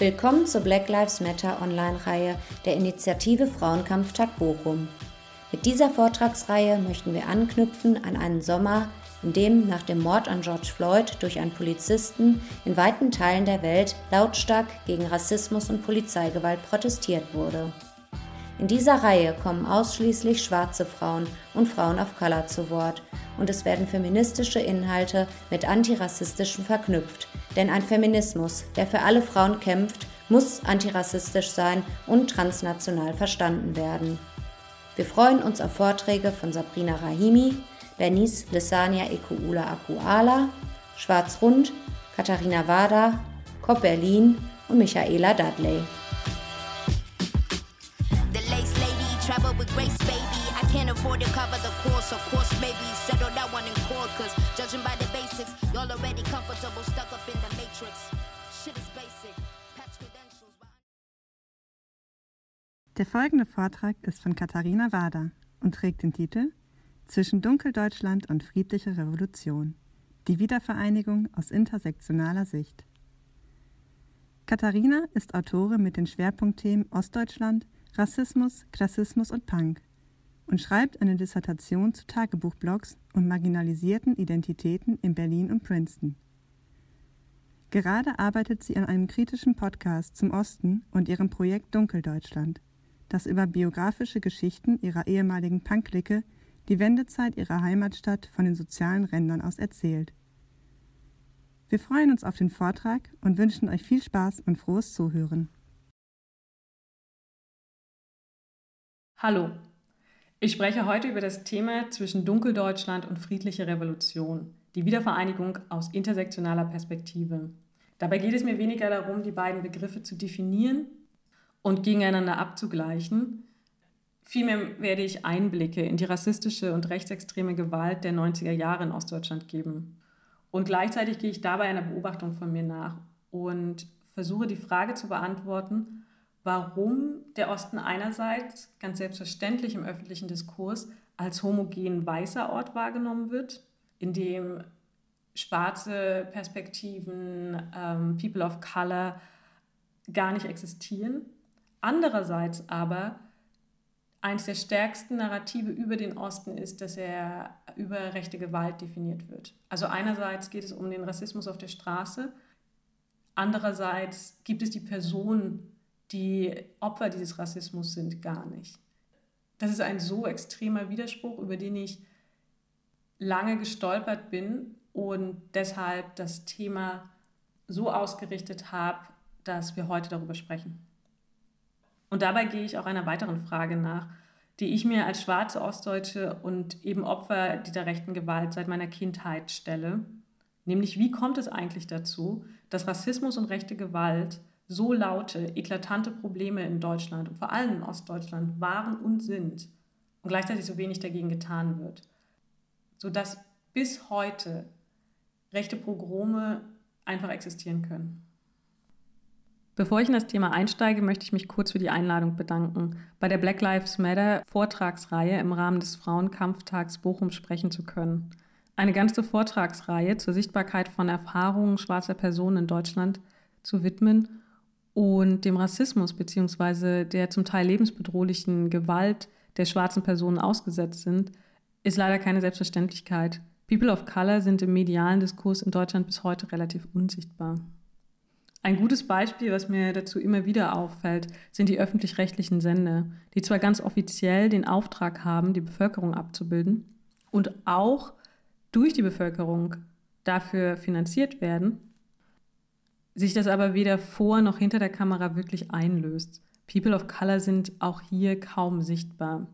Willkommen zur Black Lives Matter Online-Reihe der Initiative Frauenkampftag Bochum. Mit dieser Vortragsreihe möchten wir anknüpfen an einen Sommer, in dem nach dem Mord an George Floyd durch einen Polizisten in weiten Teilen der Welt lautstark gegen Rassismus und Polizeigewalt protestiert wurde. In dieser Reihe kommen ausschließlich schwarze Frauen und Frauen of Color zu Wort und es werden feministische Inhalte mit antirassistischen verknüpft, denn ein Feminismus, der für alle Frauen kämpft, muss antirassistisch sein und transnational verstanden werden. Wir freuen uns auf Vorträge von Sabrina Rahimi, Bernice Lissania Ekuula Akuala, Schwarz Rund, Katharina Wada, Cop Berlin und Michaela Dudley. settle that one in court, cause judging by the basics, y'all already comfortable, Der folgende Vortrag ist von Katharina Wader und trägt den Titel Zwischen Dunkeldeutschland und friedlicher Revolution. Die Wiedervereinigung aus intersektionaler Sicht. Katharina ist Autorin mit den Schwerpunktthemen Ostdeutschland, Rassismus, Klassismus und Punk und schreibt eine Dissertation zu Tagebuchblogs und marginalisierten Identitäten in Berlin und Princeton. Gerade arbeitet sie an einem kritischen Podcast zum Osten und ihrem Projekt Dunkeldeutschland, das über biografische Geschichten ihrer ehemaligen Punklicke die Wendezeit ihrer Heimatstadt von den sozialen Rändern aus erzählt. Wir freuen uns auf den Vortrag und wünschen euch viel Spaß und frohes Zuhören. Hallo, ich spreche heute über das Thema zwischen Dunkeldeutschland und friedliche Revolution, die Wiedervereinigung aus intersektionaler Perspektive. Dabei geht es mir weniger darum, die beiden Begriffe zu definieren und gegeneinander abzugleichen. Vielmehr werde ich Einblicke in die rassistische und rechtsextreme Gewalt der 90er Jahre in Ostdeutschland geben. Und gleichzeitig gehe ich dabei einer Beobachtung von mir nach und versuche die Frage zu beantworten, warum der Osten einerseits ganz selbstverständlich im öffentlichen Diskurs als homogen weißer Ort wahrgenommen wird, in dem schwarze Perspektiven, ähm, People of Color gar nicht existieren. Andererseits aber eines der stärksten Narrative über den Osten ist, dass er über rechte Gewalt definiert wird. Also einerseits geht es um den Rassismus auf der Straße, andererseits gibt es die Person die Opfer dieses Rassismus sind, gar nicht. Das ist ein so extremer Widerspruch, über den ich lange gestolpert bin und deshalb das Thema so ausgerichtet habe, dass wir heute darüber sprechen. Und dabei gehe ich auch einer weiteren Frage nach, die ich mir als schwarze Ostdeutsche und eben Opfer dieser rechten Gewalt seit meiner Kindheit stelle. Nämlich, wie kommt es eigentlich dazu, dass Rassismus und rechte Gewalt so laute, eklatante Probleme in Deutschland und vor allem in Ostdeutschland waren und sind und gleichzeitig so wenig dagegen getan wird, sodass bis heute rechte Pogrome einfach existieren können. Bevor ich in das Thema einsteige, möchte ich mich kurz für die Einladung bedanken, bei der Black Lives Matter Vortragsreihe im Rahmen des Frauenkampftags Bochum sprechen zu können. Eine ganze Vortragsreihe zur Sichtbarkeit von Erfahrungen schwarzer Personen in Deutschland zu widmen und dem Rassismus bzw. der zum Teil lebensbedrohlichen Gewalt der schwarzen Personen ausgesetzt sind, ist leider keine Selbstverständlichkeit. People of Color sind im medialen Diskurs in Deutschland bis heute relativ unsichtbar. Ein gutes Beispiel, was mir dazu immer wieder auffällt, sind die öffentlich-rechtlichen Sender, die zwar ganz offiziell den Auftrag haben, die Bevölkerung abzubilden und auch durch die Bevölkerung dafür finanziert werden, sich das aber weder vor noch hinter der Kamera wirklich einlöst. People of Color sind auch hier kaum sichtbar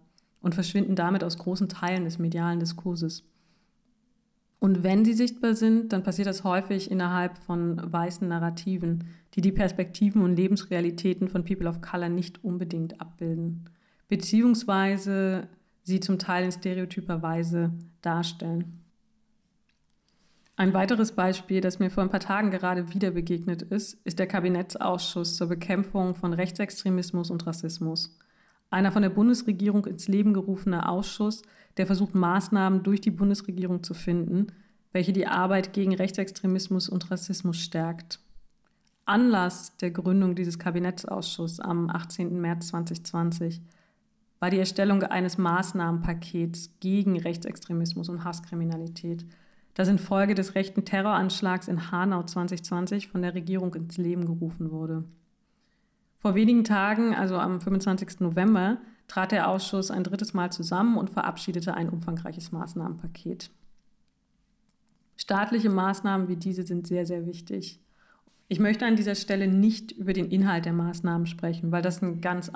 und verschwinden damit aus großen Teilen des medialen Diskurses. Und wenn sie sichtbar sind, dann passiert das häufig innerhalb von weißen Narrativen, die die Perspektiven und Lebensrealitäten von People of Color nicht unbedingt abbilden, beziehungsweise sie zum Teil in stereotyper Weise darstellen. Ein weiteres Beispiel, das mir vor ein paar Tagen gerade wieder begegnet ist, ist der Kabinettsausschuss zur Bekämpfung von Rechtsextremismus und Rassismus. Einer von der Bundesregierung ins Leben gerufener Ausschuss, der versucht, Maßnahmen durch die Bundesregierung zu finden, welche die Arbeit gegen Rechtsextremismus und Rassismus stärkt. Anlass der Gründung dieses Kabinettsausschusses am 18. März 2020 war die Erstellung eines Maßnahmenpakets gegen Rechtsextremismus und Hasskriminalität, das infolge des rechten Terroranschlags in Hanau 2020 von der Regierung ins Leben gerufen wurde. Vor wenigen Tagen, also am 25. November, trat der Ausschuss ein drittes Mal zusammen und verabschiedete ein umfangreiches Maßnahmenpaket. Staatliche Maßnahmen wie diese sind sehr, sehr wichtig. Ich möchte an dieser Stelle nicht über den Inhalt der Maßnahmen sprechen, weil das einen ganz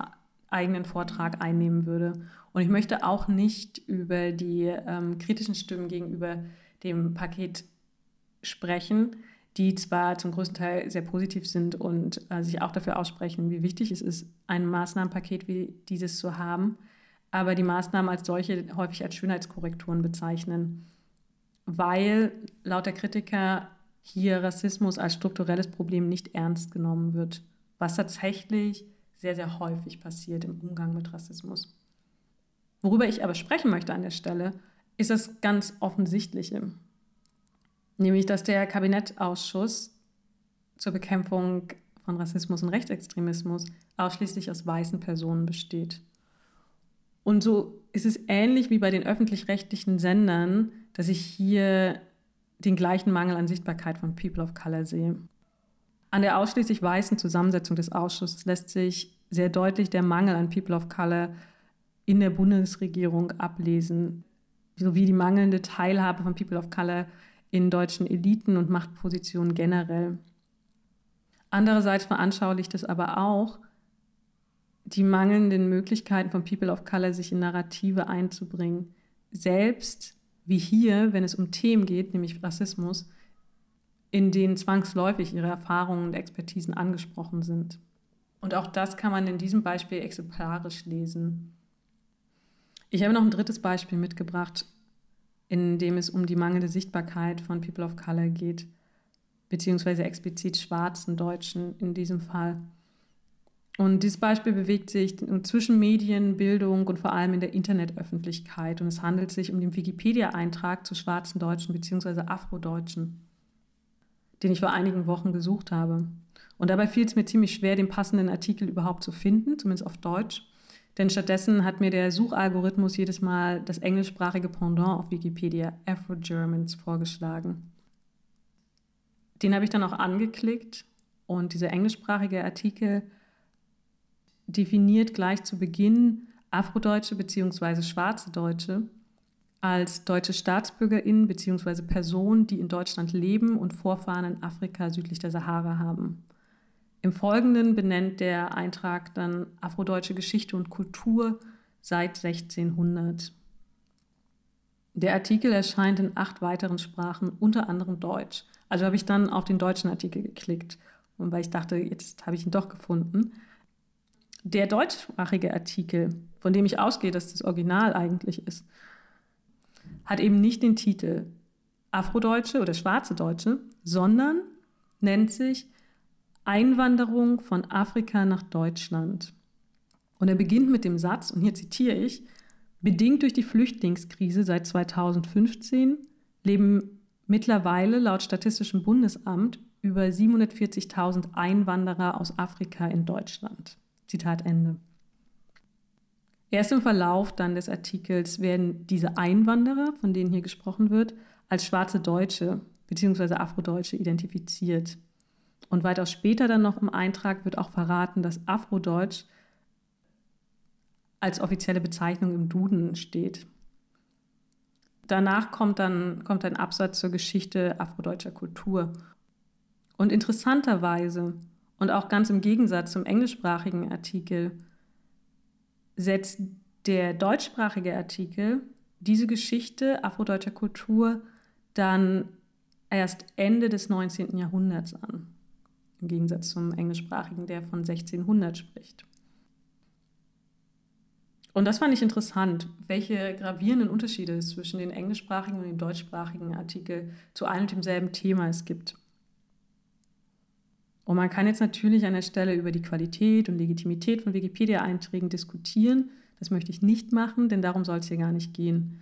eigenen Vortrag einnehmen würde. Und ich möchte auch nicht über die ähm, kritischen Stimmen gegenüber dem Paket sprechen, die zwar zum größten Teil sehr positiv sind und äh, sich auch dafür aussprechen, wie wichtig es ist, ein Maßnahmenpaket wie dieses zu haben, aber die Maßnahmen als solche häufig als Schönheitskorrekturen bezeichnen, weil laut der Kritiker hier Rassismus als strukturelles Problem nicht ernst genommen wird, was tatsächlich sehr, sehr häufig passiert im Umgang mit Rassismus. Worüber ich aber sprechen möchte an der Stelle, ist das ganz Offensichtliche, nämlich dass der Kabinettausschuss zur Bekämpfung von Rassismus und Rechtsextremismus ausschließlich aus weißen Personen besteht. Und so ist es ähnlich wie bei den öffentlich-rechtlichen Sendern, dass ich hier den gleichen Mangel an Sichtbarkeit von People of Color sehe. An der ausschließlich weißen Zusammensetzung des Ausschusses lässt sich sehr deutlich der Mangel an People of Color in der Bundesregierung ablesen, sowie die mangelnde Teilhabe von People of Color in deutschen Eliten und Machtpositionen generell. Andererseits veranschaulicht es aber auch die mangelnden Möglichkeiten von People of Color, sich in Narrative einzubringen, selbst wie hier, wenn es um Themen geht, nämlich Rassismus, in denen zwangsläufig ihre Erfahrungen und Expertisen angesprochen sind. Und auch das kann man in diesem Beispiel exemplarisch lesen. Ich habe noch ein drittes Beispiel mitgebracht, in dem es um die mangelnde Sichtbarkeit von People of Color geht, beziehungsweise explizit schwarzen Deutschen in diesem Fall. Und dieses Beispiel bewegt sich zwischen Medien, Bildung und vor allem in der Internetöffentlichkeit. Und es handelt sich um den Wikipedia-Eintrag zu schwarzen Deutschen bzw. Afrodeutschen, den ich vor einigen Wochen gesucht habe. Und dabei fiel es mir ziemlich schwer, den passenden Artikel überhaupt zu finden, zumindest auf Deutsch. Denn stattdessen hat mir der Suchalgorithmus jedes Mal das englischsprachige Pendant auf Wikipedia, Afro-Germans, vorgeschlagen. Den habe ich dann auch angeklickt und dieser englischsprachige Artikel definiert gleich zu Beginn Afrodeutsche bzw. schwarze Deutsche als deutsche Staatsbürgerinnen bzw. Personen, die in Deutschland leben und Vorfahren in Afrika südlich der Sahara haben. Im Folgenden benennt der Eintrag dann afrodeutsche Geschichte und Kultur seit 1600. Der Artikel erscheint in acht weiteren Sprachen, unter anderem Deutsch. Also habe ich dann auf den deutschen Artikel geklickt, weil ich dachte, jetzt habe ich ihn doch gefunden. Der deutschsprachige Artikel, von dem ich ausgehe, dass das Original eigentlich ist, hat eben nicht den Titel Afrodeutsche oder Schwarze Deutsche, sondern nennt sich Einwanderung von Afrika nach Deutschland. Und er beginnt mit dem Satz, und hier zitiere ich, bedingt durch die Flüchtlingskrise seit 2015 leben mittlerweile laut Statistischem Bundesamt über 740.000 Einwanderer aus Afrika in Deutschland. Zitat Ende. Erst im Verlauf dann des Artikels werden diese Einwanderer, von denen hier gesprochen wird, als schwarze Deutsche bzw. Afrodeutsche identifiziert. Und weitaus später dann noch im Eintrag wird auch verraten, dass Afrodeutsch als offizielle Bezeichnung im Duden steht. Danach kommt dann kommt ein Absatz zur Geschichte afrodeutscher Kultur. Und interessanterweise und auch ganz im Gegensatz zum englischsprachigen Artikel setzt der deutschsprachige Artikel diese Geschichte afrodeutscher Kultur dann erst Ende des 19. Jahrhunderts an im Gegensatz zum englischsprachigen, der von 1600 spricht. Und das fand ich interessant, welche gravierenden Unterschiede es zwischen den englischsprachigen und den deutschsprachigen Artikel zu einem und demselben Thema es gibt. Und man kann jetzt natürlich an der Stelle über die Qualität und Legitimität von Wikipedia-Einträgen diskutieren. Das möchte ich nicht machen, denn darum soll es hier gar nicht gehen.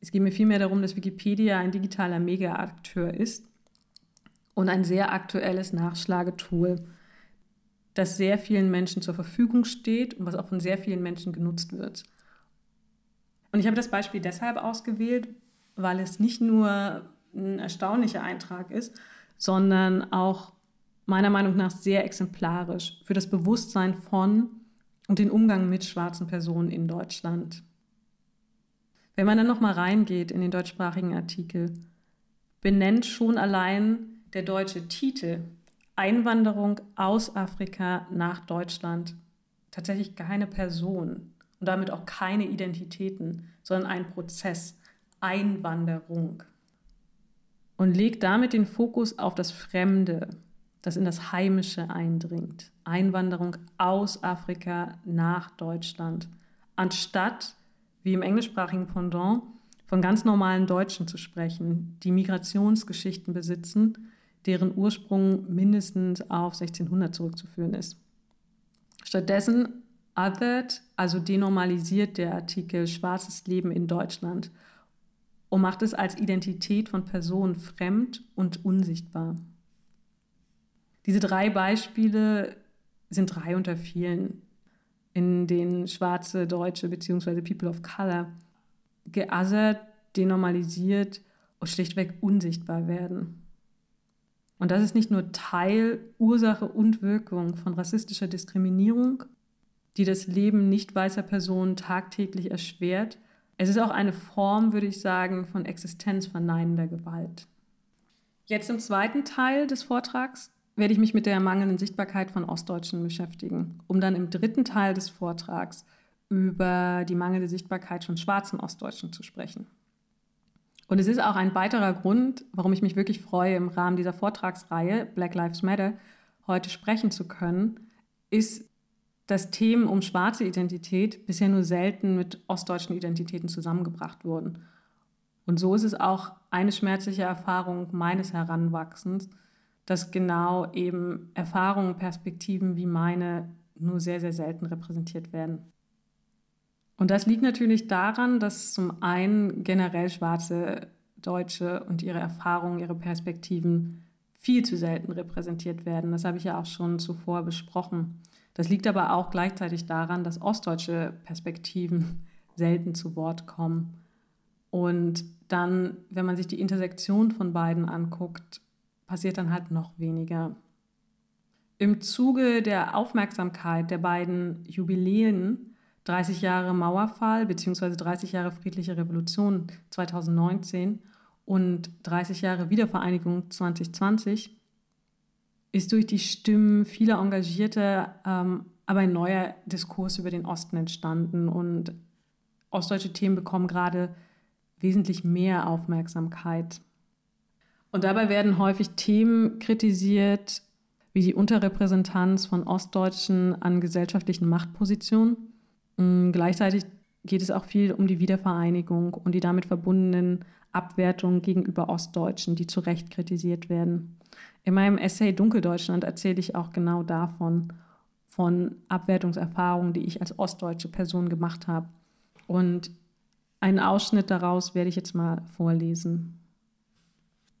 Es geht mir vielmehr darum, dass Wikipedia ein digitaler Mega-Akteur ist und ein sehr aktuelles Nachschlagetool, das sehr vielen Menschen zur Verfügung steht und was auch von sehr vielen Menschen genutzt wird. Und ich habe das Beispiel deshalb ausgewählt, weil es nicht nur ein erstaunlicher Eintrag ist, sondern auch meiner Meinung nach sehr exemplarisch für das Bewusstsein von und den Umgang mit schwarzen Personen in Deutschland. Wenn man dann noch mal reingeht in den deutschsprachigen Artikel, benennt schon allein der deutsche Titel Einwanderung aus Afrika nach Deutschland tatsächlich keine Person und damit auch keine Identitäten, sondern ein Prozess, Einwanderung. Und legt damit den Fokus auf das Fremde, das in das Heimische eindringt. Einwanderung aus Afrika nach Deutschland, anstatt, wie im englischsprachigen Pendant, von ganz normalen Deutschen zu sprechen, die Migrationsgeschichten besitzen, deren Ursprung mindestens auf 1600 zurückzuführen ist. Stattdessen othered, also denormalisiert der Artikel schwarzes Leben in Deutschland und macht es als Identität von Personen fremd und unsichtbar. Diese drei Beispiele sind drei unter vielen, in denen schwarze Deutsche bzw. People of Color geothert, denormalisiert und schlichtweg unsichtbar werden. Und das ist nicht nur Teil, Ursache und Wirkung von rassistischer Diskriminierung, die das Leben nicht weißer Personen tagtäglich erschwert. Es ist auch eine Form, würde ich sagen, von existenzverneinender Gewalt. Jetzt im zweiten Teil des Vortrags werde ich mich mit der mangelnden Sichtbarkeit von Ostdeutschen beschäftigen, um dann im dritten Teil des Vortrags über die mangelnde Sichtbarkeit von schwarzen Ostdeutschen zu sprechen. Und es ist auch ein weiterer Grund, warum ich mich wirklich freue, im Rahmen dieser Vortragsreihe Black Lives Matter heute sprechen zu können, ist, dass Themen um schwarze Identität bisher nur selten mit ostdeutschen Identitäten zusammengebracht wurden. Und so ist es auch eine schmerzliche Erfahrung meines Heranwachsens, dass genau eben Erfahrungen, Perspektiven wie meine nur sehr, sehr selten repräsentiert werden. Und das liegt natürlich daran, dass zum einen generell schwarze Deutsche und ihre Erfahrungen, ihre Perspektiven viel zu selten repräsentiert werden. Das habe ich ja auch schon zuvor besprochen. Das liegt aber auch gleichzeitig daran, dass ostdeutsche Perspektiven selten zu Wort kommen. Und dann, wenn man sich die Intersektion von beiden anguckt, passiert dann halt noch weniger. Im Zuge der Aufmerksamkeit der beiden Jubiläen 30 Jahre Mauerfall bzw. 30 Jahre friedliche Revolution 2019 und 30 Jahre Wiedervereinigung 2020 ist durch die Stimmen vieler Engagierter ähm, aber ein neuer Diskurs über den Osten entstanden und ostdeutsche Themen bekommen gerade wesentlich mehr Aufmerksamkeit. Und dabei werden häufig Themen kritisiert, wie die Unterrepräsentanz von Ostdeutschen an gesellschaftlichen Machtpositionen. Mm, gleichzeitig geht es auch viel um die Wiedervereinigung und die damit verbundenen Abwertungen gegenüber Ostdeutschen, die zu Recht kritisiert werden. In meinem Essay Dunkeldeutschland erzähle ich auch genau davon, von Abwertungserfahrungen, die ich als ostdeutsche Person gemacht habe. Und einen Ausschnitt daraus werde ich jetzt mal vorlesen.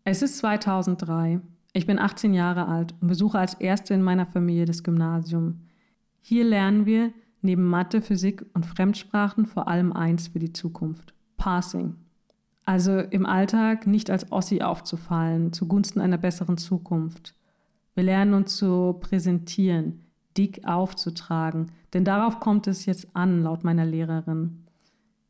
Es ist 2003. Ich bin 18 Jahre alt und besuche als Erste in meiner Familie das Gymnasium. Hier lernen wir neben Mathe, Physik und Fremdsprachen vor allem eins für die Zukunft: Passing. Also im Alltag nicht als Ossi aufzufallen, zugunsten einer besseren Zukunft. Wir lernen uns zu präsentieren, dick aufzutragen, denn darauf kommt es jetzt an, laut meiner Lehrerin.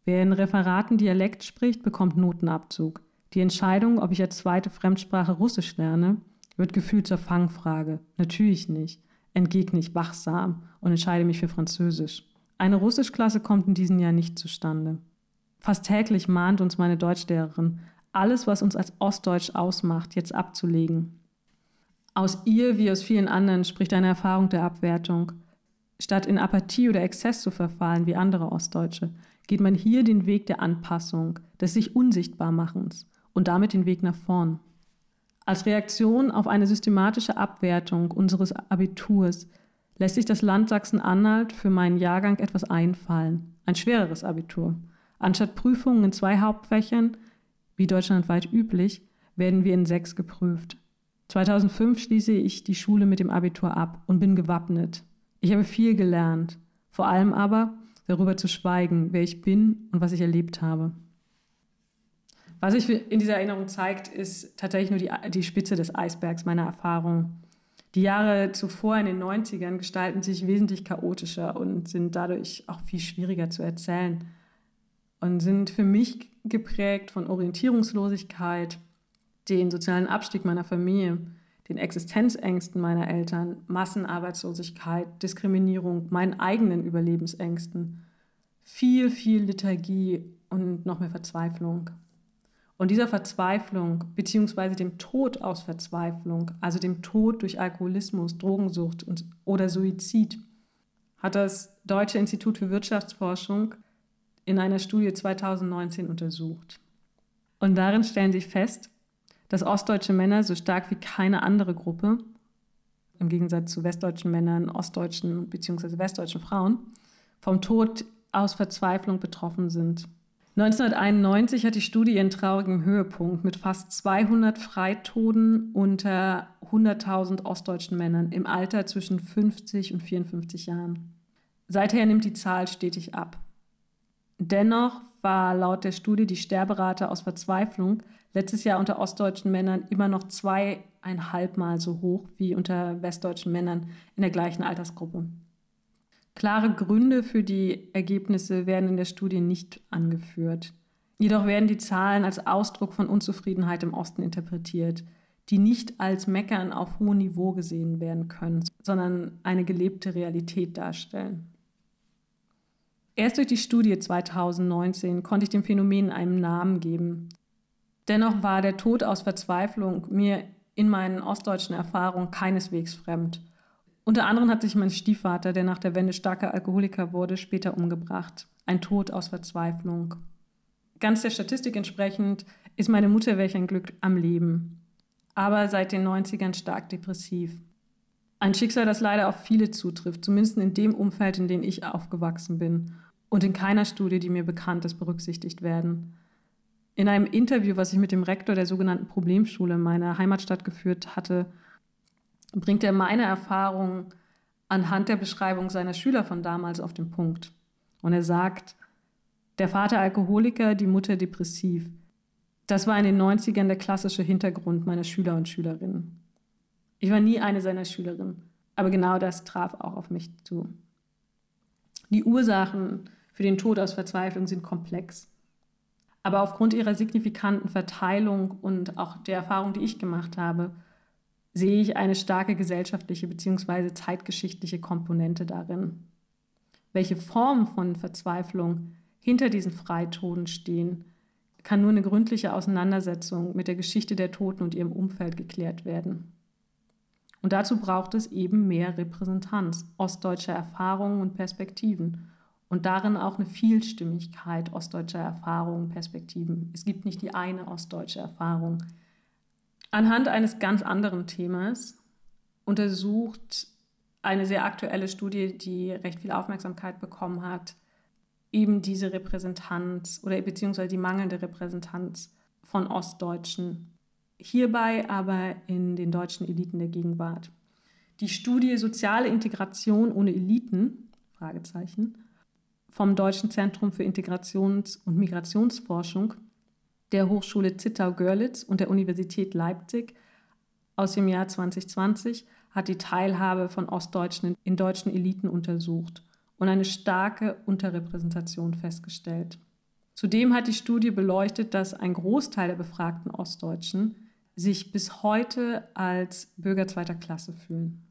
Wer in Referaten Dialekt spricht, bekommt Notenabzug. Die Entscheidung, ob ich als zweite Fremdsprache Russisch lerne, wird gefühlt zur Fangfrage. Natürlich nicht. Entgegne ich wachsam und entscheide mich für Französisch. Eine Russischklasse kommt in diesem Jahr nicht zustande. Fast täglich mahnt uns meine Deutschlehrerin, alles, was uns als Ostdeutsch ausmacht, jetzt abzulegen. Aus ihr wie aus vielen anderen spricht eine Erfahrung der Abwertung. Statt in Apathie oder Exzess zu verfallen wie andere Ostdeutsche, geht man hier den Weg der Anpassung, des sich Unsichtbarmachens und damit den Weg nach vorn. Als Reaktion auf eine systematische Abwertung unseres Abiturs lässt sich das Land Sachsen-Anhalt für meinen Jahrgang etwas einfallen, ein schwereres Abitur. Anstatt Prüfungen in zwei Hauptfächern, wie deutschlandweit üblich, werden wir in sechs geprüft. 2005 schließe ich die Schule mit dem Abitur ab und bin gewappnet. Ich habe viel gelernt, vor allem aber darüber zu schweigen, wer ich bin und was ich erlebt habe. Was sich in dieser Erinnerung zeigt, ist tatsächlich nur die, die Spitze des Eisbergs meiner Erfahrung. Die Jahre zuvor in den 90ern gestalten sich wesentlich chaotischer und sind dadurch auch viel schwieriger zu erzählen und sind für mich geprägt von Orientierungslosigkeit, den sozialen Abstieg meiner Familie, den Existenzängsten meiner Eltern, Massenarbeitslosigkeit, Diskriminierung, meinen eigenen Überlebensängsten, viel, viel Liturgie und noch mehr Verzweiflung. Und dieser Verzweiflung beziehungsweise dem Tod aus Verzweiflung, also dem Tod durch Alkoholismus, Drogensucht und, oder Suizid, hat das Deutsche Institut für Wirtschaftsforschung in einer Studie 2019 untersucht. Und darin stellen sie fest, dass ostdeutsche Männer so stark wie keine andere Gruppe, im Gegensatz zu westdeutschen Männern, ostdeutschen bzw. westdeutschen Frauen, vom Tod aus Verzweiflung betroffen sind. 1991 hat die Studie ihren traurigen Höhepunkt mit fast 200 Freitoden unter 100.000 ostdeutschen Männern im Alter zwischen 50 und 54 Jahren. Seither nimmt die Zahl stetig ab. Dennoch war laut der Studie die Sterberate aus Verzweiflung letztes Jahr unter ostdeutschen Männern immer noch zweieinhalb Mal so hoch wie unter westdeutschen Männern in der gleichen Altersgruppe. Klare Gründe für die Ergebnisse werden in der Studie nicht angeführt. Jedoch werden die Zahlen als Ausdruck von Unzufriedenheit im Osten interpretiert, die nicht als Meckern auf hohem Niveau gesehen werden können, sondern eine gelebte Realität darstellen. Erst durch die Studie 2019 konnte ich dem Phänomen einen Namen geben. Dennoch war der Tod aus Verzweiflung mir in meinen ostdeutschen Erfahrungen keineswegs fremd unter anderem hat sich mein Stiefvater, der nach der Wende starker Alkoholiker wurde, später umgebracht. Ein Tod aus Verzweiflung. Ganz der Statistik entsprechend ist meine Mutter welch ein Glück am Leben. Aber seit den 90ern stark depressiv. Ein Schicksal, das leider auf viele zutrifft, zumindest in dem Umfeld, in dem ich aufgewachsen bin und in keiner Studie, die mir bekannt ist, berücksichtigt werden. In einem Interview, was ich mit dem Rektor der sogenannten Problemschule meiner Heimatstadt geführt hatte, bringt er meine Erfahrungen anhand der Beschreibung seiner Schüler von damals auf den Punkt. Und er sagt, der Vater Alkoholiker, die Mutter depressiv. Das war in den 90ern der klassische Hintergrund meiner Schüler und Schülerinnen. Ich war nie eine seiner Schülerinnen, aber genau das traf auch auf mich zu. Die Ursachen für den Tod aus Verzweiflung sind komplex. Aber aufgrund ihrer signifikanten Verteilung und auch der Erfahrung, die ich gemacht habe, sehe ich eine starke gesellschaftliche bzw. zeitgeschichtliche Komponente darin. Welche Formen von Verzweiflung hinter diesen Freitoden stehen, kann nur eine gründliche Auseinandersetzung mit der Geschichte der Toten und ihrem Umfeld geklärt werden. Und dazu braucht es eben mehr Repräsentanz ostdeutscher Erfahrungen und Perspektiven und darin auch eine Vielstimmigkeit ostdeutscher Erfahrungen und Perspektiven. Es gibt nicht die eine ostdeutsche Erfahrung, anhand eines ganz anderen Themas untersucht eine sehr aktuelle Studie, die recht viel Aufmerksamkeit bekommen hat, eben diese Repräsentanz oder beziehungsweise die mangelnde Repräsentanz von Ostdeutschen. Hierbei aber in den deutschen Eliten der Gegenwart. Die Studie Soziale Integration ohne Eliten, vom Deutschen Zentrum für Integrations- und Migrationsforschung der Hochschule Zittau-Görlitz und der Universität Leipzig aus dem Jahr 2020 hat die Teilhabe von Ostdeutschen in deutschen Eliten untersucht und eine starke Unterrepräsentation festgestellt. Zudem hat die Studie beleuchtet, dass ein Großteil der befragten Ostdeutschen sich bis heute als Bürger zweiter Klasse fühlen.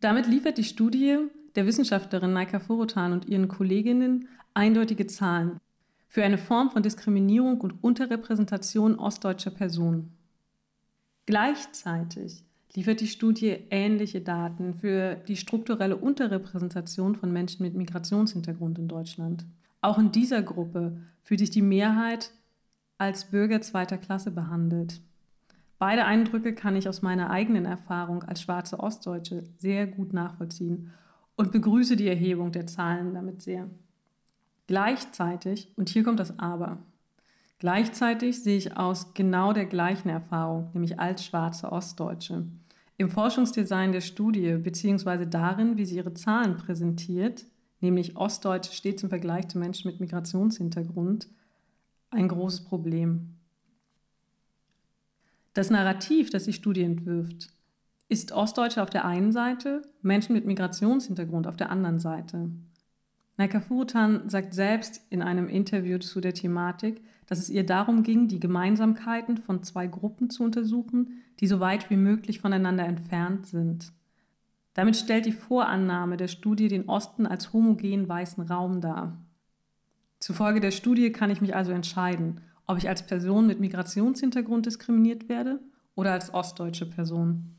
Damit liefert die Studie der Wissenschaftlerin Maika Forotan und ihren Kolleginnen eindeutige Zahlen für eine Form von Diskriminierung und Unterrepräsentation ostdeutscher Personen. Gleichzeitig liefert die Studie ähnliche Daten für die strukturelle Unterrepräsentation von Menschen mit Migrationshintergrund in Deutschland. Auch in dieser Gruppe fühlt sich die Mehrheit als Bürger zweiter Klasse behandelt. Beide Eindrücke kann ich aus meiner eigenen Erfahrung als schwarze Ostdeutsche sehr gut nachvollziehen und begrüße die Erhebung der Zahlen damit sehr. Gleichzeitig, und hier kommt das Aber, Gleichzeitig sehe ich aus genau der gleichen Erfahrung, nämlich als schwarze Ostdeutsche. Im Forschungsdesign der Studie bzw. darin, wie sie ihre Zahlen präsentiert, nämlich Ostdeutsche stets im Vergleich zu Menschen mit Migrationshintergrund, ein großes Problem. Das Narrativ, das die Studie entwirft, ist Ostdeutsche auf der einen Seite, Menschen mit Migrationshintergrund auf der anderen Seite. Naika Furutan sagt selbst in einem Interview zu der Thematik, dass es ihr darum ging, die Gemeinsamkeiten von zwei Gruppen zu untersuchen, die so weit wie möglich voneinander entfernt sind. Damit stellt die Vorannahme der Studie den Osten als homogen weißen Raum dar. Zufolge der Studie kann ich mich also entscheiden, ob ich als Person mit Migrationshintergrund diskriminiert werde oder als ostdeutsche Person.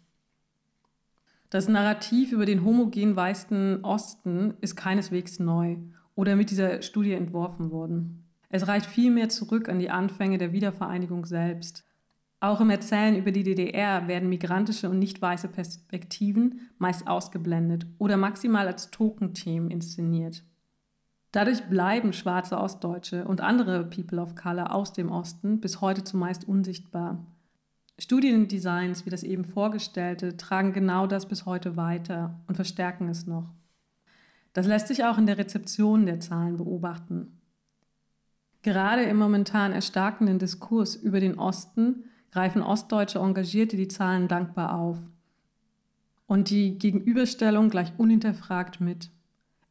Das Narrativ über den homogen weißen Osten ist keineswegs neu oder mit dieser Studie entworfen worden. Es reicht vielmehr zurück an die Anfänge der Wiedervereinigung selbst. Auch im Erzählen über die DDR werden migrantische und nicht weiße Perspektiven meist ausgeblendet oder maximal als Tokenthemen inszeniert. Dadurch bleiben schwarze Ostdeutsche und andere People of Color aus dem Osten bis heute zumeist unsichtbar. Studiendesigns wie das eben vorgestellte tragen genau das bis heute weiter und verstärken es noch. Das lässt sich auch in der Rezeption der Zahlen beobachten. Gerade im momentan erstarkenden Diskurs über den Osten greifen ostdeutsche Engagierte die Zahlen dankbar auf und die Gegenüberstellung gleich unhinterfragt mit.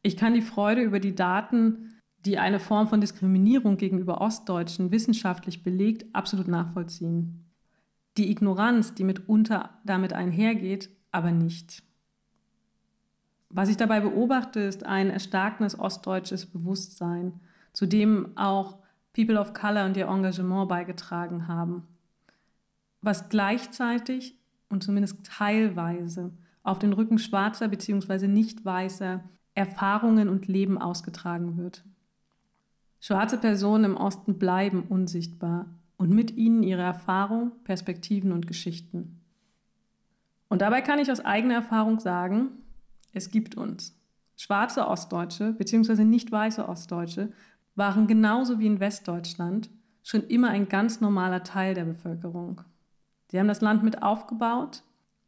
Ich kann die Freude über die Daten, die eine Form von Diskriminierung gegenüber Ostdeutschen wissenschaftlich belegt, absolut nachvollziehen die Ignoranz, die mitunter damit einhergeht, aber nicht. Was ich dabei beobachte, ist ein erstarkendes ostdeutsches Bewusstsein, zu dem auch People of Color und ihr Engagement beigetragen haben, was gleichzeitig und zumindest teilweise auf den Rücken schwarzer bzw. nicht weißer Erfahrungen und Leben ausgetragen wird. Schwarze Personen im Osten bleiben unsichtbar, und mit ihnen ihre Erfahrung, Perspektiven und Geschichten. Und dabei kann ich aus eigener Erfahrung sagen, es gibt uns. Schwarze Ostdeutsche bzw. nicht weiße Ostdeutsche waren genauso wie in Westdeutschland schon immer ein ganz normaler Teil der Bevölkerung. Sie haben das Land mit aufgebaut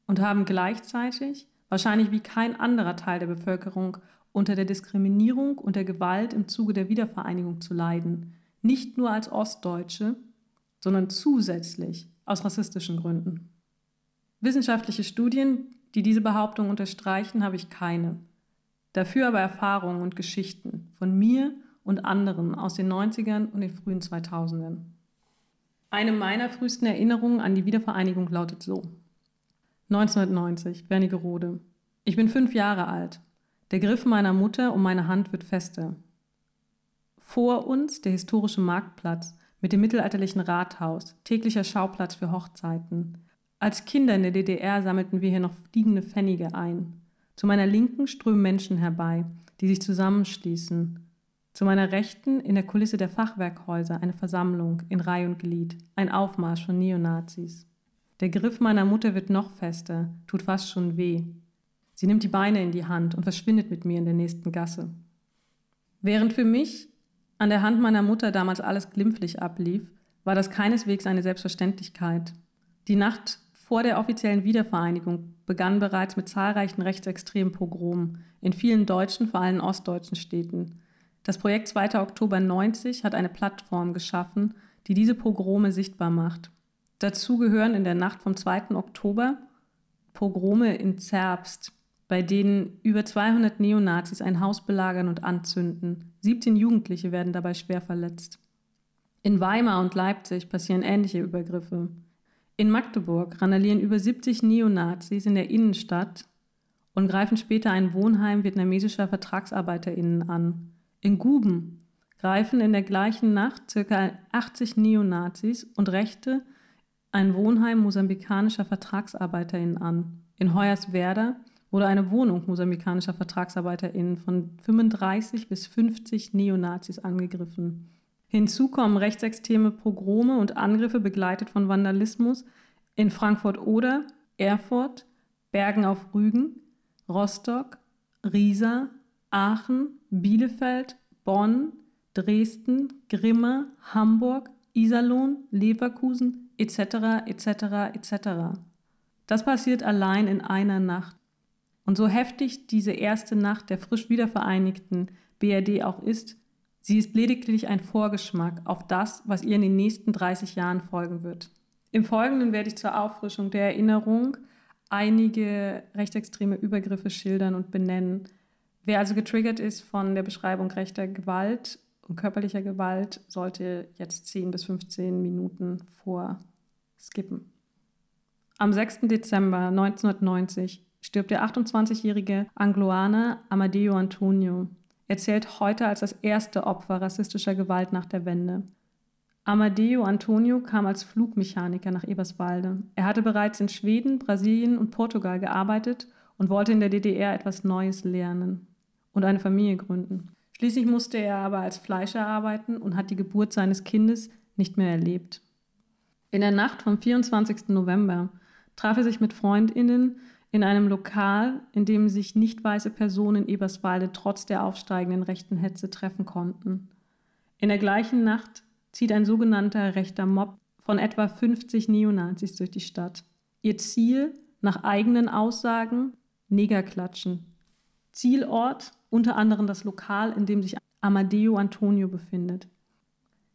und haben gleichzeitig, wahrscheinlich wie kein anderer Teil der Bevölkerung, unter der Diskriminierung und der Gewalt im Zuge der Wiedervereinigung zu leiden, nicht nur als Ostdeutsche, sondern zusätzlich aus rassistischen Gründen. Wissenschaftliche Studien, die diese Behauptung unterstreichen, habe ich keine. Dafür aber Erfahrungen und Geschichten von mir und anderen aus den 90ern und den frühen 2000ern. Eine meiner frühesten Erinnerungen an die Wiedervereinigung lautet so. 1990, Wernigerode. Ich bin fünf Jahre alt. Der Griff meiner Mutter um meine Hand wird fester. Vor uns der historische Marktplatz mit dem mittelalterlichen Rathaus, täglicher Schauplatz für Hochzeiten. Als Kinder in der DDR sammelten wir hier noch fliegende Pfennige ein. Zu meiner Linken strömen Menschen herbei, die sich zusammenschließen. Zu meiner Rechten in der Kulisse der Fachwerkhäuser eine Versammlung in Reih und Glied, ein Aufmarsch von Neonazis. Der Griff meiner Mutter wird noch fester, tut fast schon weh. Sie nimmt die Beine in die Hand und verschwindet mit mir in der nächsten Gasse. Während für mich an der Hand meiner Mutter damals alles glimpflich ablief, war das keineswegs eine Selbstverständlichkeit. Die Nacht vor der offiziellen Wiedervereinigung begann bereits mit zahlreichen rechtsextremen Pogromen in vielen deutschen, vor allem ostdeutschen Städten. Das Projekt 2. Oktober 90 hat eine Plattform geschaffen, die diese Pogrome sichtbar macht. Dazu gehören in der Nacht vom 2. Oktober Pogrome in Zerbst, bei denen über 200 Neonazis ein Haus belagern und anzünden. 17 Jugendliche werden dabei schwer verletzt. In Weimar und Leipzig passieren ähnliche Übergriffe. In Magdeburg randalieren über 70 Neonazis in der Innenstadt und greifen später ein Wohnheim vietnamesischer VertragsarbeiterInnen an. In Guben greifen in der gleichen Nacht ca. 80 Neonazis und Rechte ein Wohnheim mosambikanischer VertragsarbeiterInnen an. In Hoyerswerda wurde eine Wohnung mosambikanischer VertragsarbeiterInnen von 35 bis 50 Neonazis angegriffen. Hinzu kommen rechtsextreme Pogrome und Angriffe begleitet von Vandalismus in Frankfurt-Oder, Erfurt, Bergen auf Rügen, Rostock, Riesa, Aachen, Bielefeld, Bonn, Dresden, Grimma, Hamburg, Iserlohn, Leverkusen etc. etc. etc. Das passiert allein in einer Nacht. Und so heftig diese erste Nacht der frisch wiedervereinigten BRD auch ist, sie ist lediglich ein Vorgeschmack auf das, was ihr in den nächsten 30 Jahren folgen wird. Im Folgenden werde ich zur Auffrischung der Erinnerung einige rechtsextreme Übergriffe schildern und benennen. Wer also getriggert ist von der Beschreibung rechter Gewalt und körperlicher Gewalt, sollte jetzt 10 bis 15 Minuten vor skippen. Am 6. Dezember 1990 stirbt der 28-jährige Angloaner Amadeo Antonio. Er zählt heute als das erste Opfer rassistischer Gewalt nach der Wende. Amadeo Antonio kam als Flugmechaniker nach Eberswalde. Er hatte bereits in Schweden, Brasilien und Portugal gearbeitet und wollte in der DDR etwas Neues lernen und eine Familie gründen. Schließlich musste er aber als Fleischer arbeiten und hat die Geburt seines Kindes nicht mehr erlebt. In der Nacht vom 24. November traf er sich mit Freundinnen in einem Lokal, in dem sich nicht weiße Personen in Eberswalde trotz der aufsteigenden rechten Hetze treffen konnten. In der gleichen Nacht zieht ein sogenannter rechter Mob von etwa 50 Neonazis durch die Stadt. Ihr Ziel, nach eigenen Aussagen, Negerklatschen. Zielort unter anderem das Lokal, in dem sich Amadeo Antonio befindet.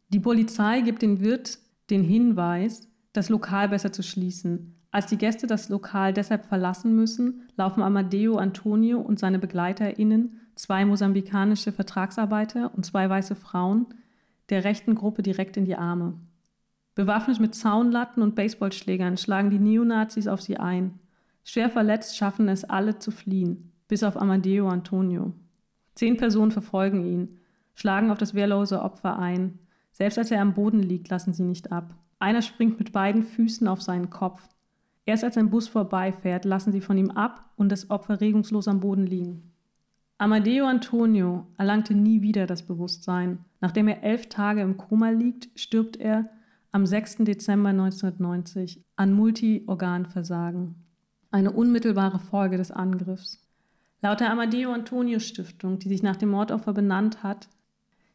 Die Polizei gibt den Wirt den Hinweis, das Lokal besser zu schließen, als die Gäste das Lokal deshalb verlassen müssen, laufen Amadeo Antonio und seine BegleiterInnen, zwei mosambikanische Vertragsarbeiter und zwei weiße Frauen, der rechten Gruppe direkt in die Arme. Bewaffnet mit Zaunlatten und Baseballschlägern schlagen die Neonazis auf sie ein. Schwer verletzt schaffen es alle zu fliehen, bis auf Amadeo Antonio. Zehn Personen verfolgen ihn, schlagen auf das wehrlose Opfer ein. Selbst als er am Boden liegt, lassen sie nicht ab. Einer springt mit beiden Füßen auf seinen Kopf. Erst als ein Bus vorbeifährt, lassen sie von ihm ab und das Opfer regungslos am Boden liegen. Amadeo Antonio erlangte nie wieder das Bewusstsein. Nachdem er elf Tage im Koma liegt, stirbt er am 6. Dezember 1990 an Multiorganversagen. Eine unmittelbare Folge des Angriffs. Laut der Amadeo Antonio Stiftung, die sich nach dem Mordopfer benannt hat,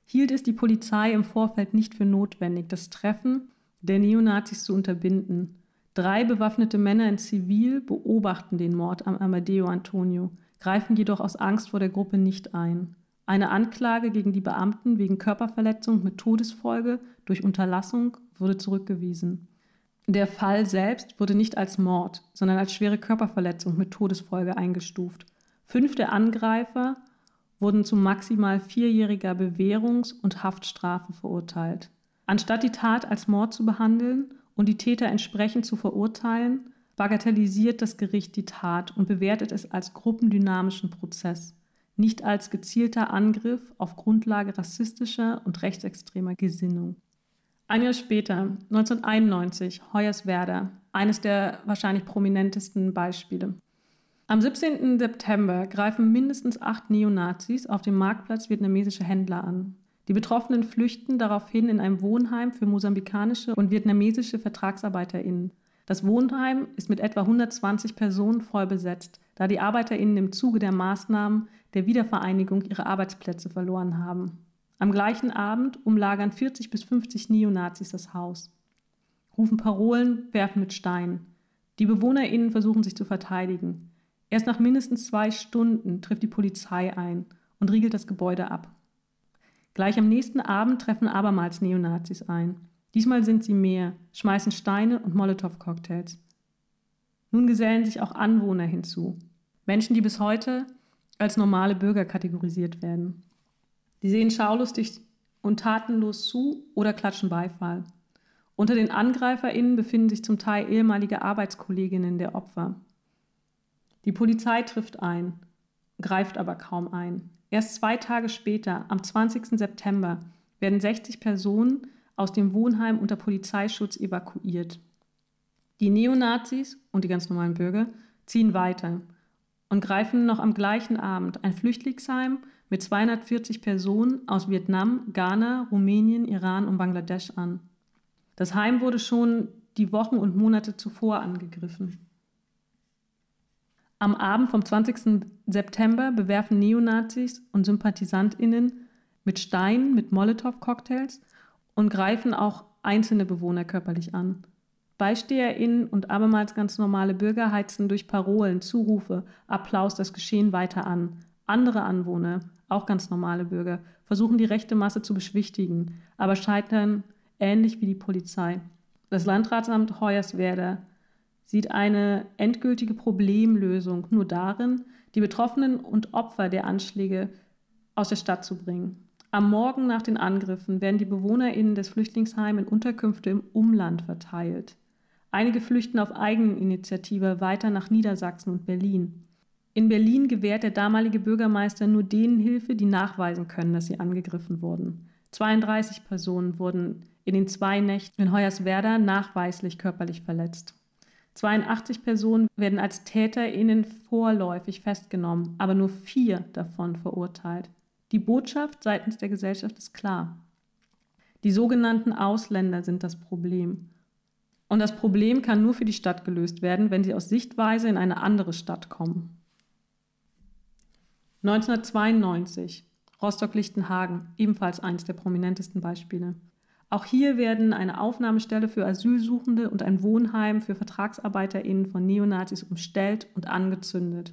hielt es die Polizei im Vorfeld nicht für notwendig, das Treffen der Neonazis zu unterbinden. Drei bewaffnete Männer in Zivil beobachten den Mord am Amadeo Antonio, greifen jedoch aus Angst vor der Gruppe nicht ein. Eine Anklage gegen die Beamten wegen Körperverletzung mit Todesfolge durch Unterlassung wurde zurückgewiesen. Der Fall selbst wurde nicht als Mord, sondern als schwere Körperverletzung mit Todesfolge eingestuft. Fünf der Angreifer wurden zu maximal vierjähriger Bewährungs- und Haftstrafe verurteilt. Anstatt die Tat als Mord zu behandeln und die Täter entsprechend zu verurteilen, bagatellisiert das Gericht die Tat und bewertet es als gruppendynamischen Prozess, nicht als gezielter Angriff auf Grundlage rassistischer und rechtsextremer Gesinnung. Ein Jahr später, 1991, Hoyerswerda, eines der wahrscheinlich prominentesten Beispiele. Am 17. September greifen mindestens acht Neonazis auf dem Marktplatz vietnamesische Händler an. Die Betroffenen flüchten daraufhin in ein Wohnheim für mosambikanische und vietnamesische VertragsarbeiterInnen. Das Wohnheim ist mit etwa 120 Personen voll besetzt, da die ArbeiterInnen im Zuge der Maßnahmen der Wiedervereinigung ihre Arbeitsplätze verloren haben. Am gleichen Abend umlagern 40 bis 50 Neonazis das Haus, rufen Parolen, werfen mit Steinen. Die BewohnerInnen versuchen sich zu verteidigen. Erst nach mindestens zwei Stunden trifft die Polizei ein und riegelt das Gebäude ab. Gleich am nächsten Abend treffen abermals Neonazis ein. Diesmal sind sie mehr, schmeißen Steine und Molotow-Cocktails. Nun gesellen sich auch Anwohner hinzu. Menschen, die bis heute als normale Bürger kategorisiert werden. Die sehen schaulustig und tatenlos zu oder klatschen Beifall. Unter den AngreiferInnen befinden sich zum Teil ehemalige Arbeitskolleginnen der Opfer. Die Polizei trifft ein, greift aber kaum ein. Erst zwei Tage später, am 20. September, werden 60 Personen aus dem Wohnheim unter Polizeischutz evakuiert. Die Neonazis und die ganz normalen Bürger ziehen weiter und greifen noch am gleichen Abend ein Flüchtlingsheim mit 240 Personen aus Vietnam, Ghana, Rumänien, Iran und Bangladesch an. Das Heim wurde schon die Wochen und Monate zuvor angegriffen. Am Abend vom 20. September bewerfen Neonazis und SympathisantInnen mit Steinen, mit Molotow-Cocktails und greifen auch einzelne Bewohner körperlich an. BeisteherInnen und abermals ganz normale Bürger heizen durch Parolen, Zurufe, Applaus das Geschehen weiter an. Andere Anwohner, auch ganz normale Bürger, versuchen die rechte Masse zu beschwichtigen, aber scheitern ähnlich wie die Polizei. Das Landratsamt Hoyerswerda sieht eine endgültige Problemlösung nur darin, die Betroffenen und Opfer der Anschläge aus der Stadt zu bringen. Am Morgen nach den Angriffen werden die BewohnerInnen des Flüchtlingsheims in Unterkünfte im Umland verteilt. Einige flüchten auf Eigeninitiative weiter nach Niedersachsen und Berlin. In Berlin gewährt der damalige Bürgermeister nur denen Hilfe, die nachweisen können, dass sie angegriffen wurden. 32 Personen wurden in den zwei Nächten in Hoyerswerda nachweislich körperlich verletzt. 82 Personen werden als TäterInnen vorläufig festgenommen, aber nur vier davon verurteilt. Die Botschaft seitens der Gesellschaft ist klar. Die sogenannten Ausländer sind das Problem. Und das Problem kann nur für die Stadt gelöst werden, wenn sie aus Sichtweise in eine andere Stadt kommen. 1992, Rostock-Lichtenhagen, ebenfalls eines der prominentesten Beispiele. Auch hier werden eine Aufnahmestelle für Asylsuchende und ein Wohnheim für VertragsarbeiterInnen von Neonazis umstellt und angezündet.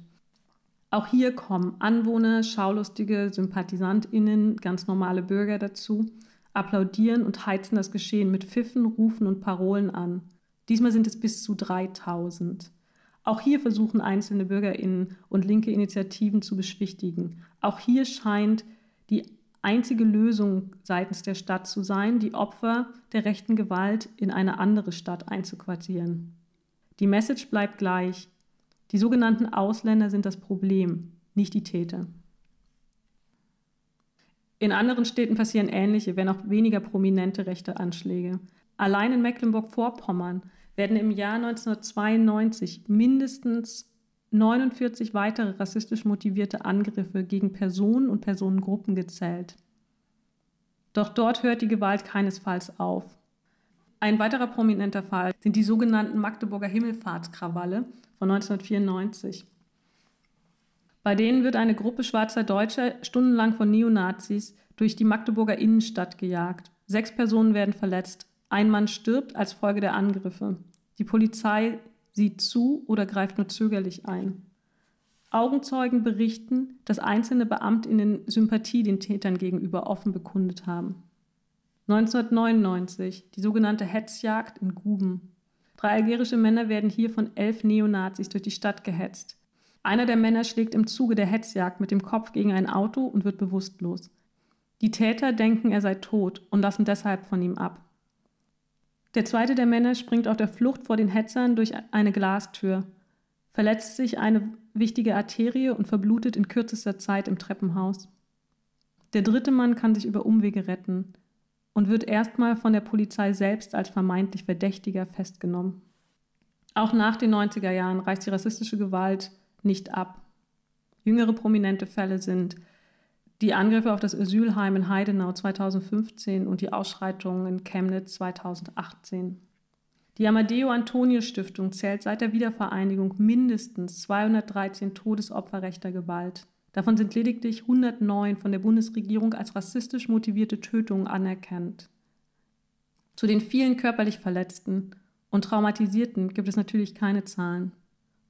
Auch hier kommen Anwohner, Schaulustige, SympathisantInnen, ganz normale Bürger dazu, applaudieren und heizen das Geschehen mit Pfiffen, Rufen und Parolen an. Diesmal sind es bis zu 3000. Auch hier versuchen einzelne BürgerInnen und linke Initiativen zu beschwichtigen. Auch hier scheint die einzige Lösung seitens der Stadt zu sein, die Opfer der rechten Gewalt in eine andere Stadt einzuquartieren. Die Message bleibt gleich. Die sogenannten Ausländer sind das Problem, nicht die Täter. In anderen Städten passieren ähnliche, wenn auch weniger prominente rechte Anschläge. Allein in Mecklenburg-Vorpommern werden im Jahr 1992 mindestens 49 weitere rassistisch motivierte Angriffe gegen Personen und Personengruppen gezählt. Doch dort hört die Gewalt keinesfalls auf. Ein weiterer prominenter Fall sind die sogenannten Magdeburger Himmelfahrtskrawalle von 1994. Bei denen wird eine Gruppe schwarzer Deutscher stundenlang von Neonazis durch die Magdeburger Innenstadt gejagt. Sechs Personen werden verletzt. Ein Mann stirbt als Folge der Angriffe. Die Polizei sieht zu oder greift nur zögerlich ein. Augenzeugen berichten, dass einzelne Beamtinnen Sympathie den Tätern gegenüber offen bekundet haben. 1999, die sogenannte Hetzjagd in Guben. Drei algerische Männer werden hier von elf Neonazis durch die Stadt gehetzt. Einer der Männer schlägt im Zuge der Hetzjagd mit dem Kopf gegen ein Auto und wird bewusstlos. Die Täter denken, er sei tot und lassen deshalb von ihm ab. Der zweite der Männer springt auf der Flucht vor den Hetzern durch eine Glastür, verletzt sich eine wichtige Arterie und verblutet in kürzester Zeit im Treppenhaus. Der dritte Mann kann sich über Umwege retten und wird erstmal von der Polizei selbst als vermeintlich Verdächtiger festgenommen. Auch nach den 90er Jahren reißt die rassistische Gewalt nicht ab. Jüngere prominente Fälle sind die Angriffe auf das Asylheim in Heidenau 2015 und die Ausschreitungen in Chemnitz 2018. Die Amadeo Antonio Stiftung zählt seit der Wiedervereinigung mindestens 213 Todesopfer rechter Gewalt. Davon sind lediglich 109 von der Bundesregierung als rassistisch motivierte Tötungen anerkannt. Zu den vielen körperlich Verletzten und Traumatisierten gibt es natürlich keine Zahlen.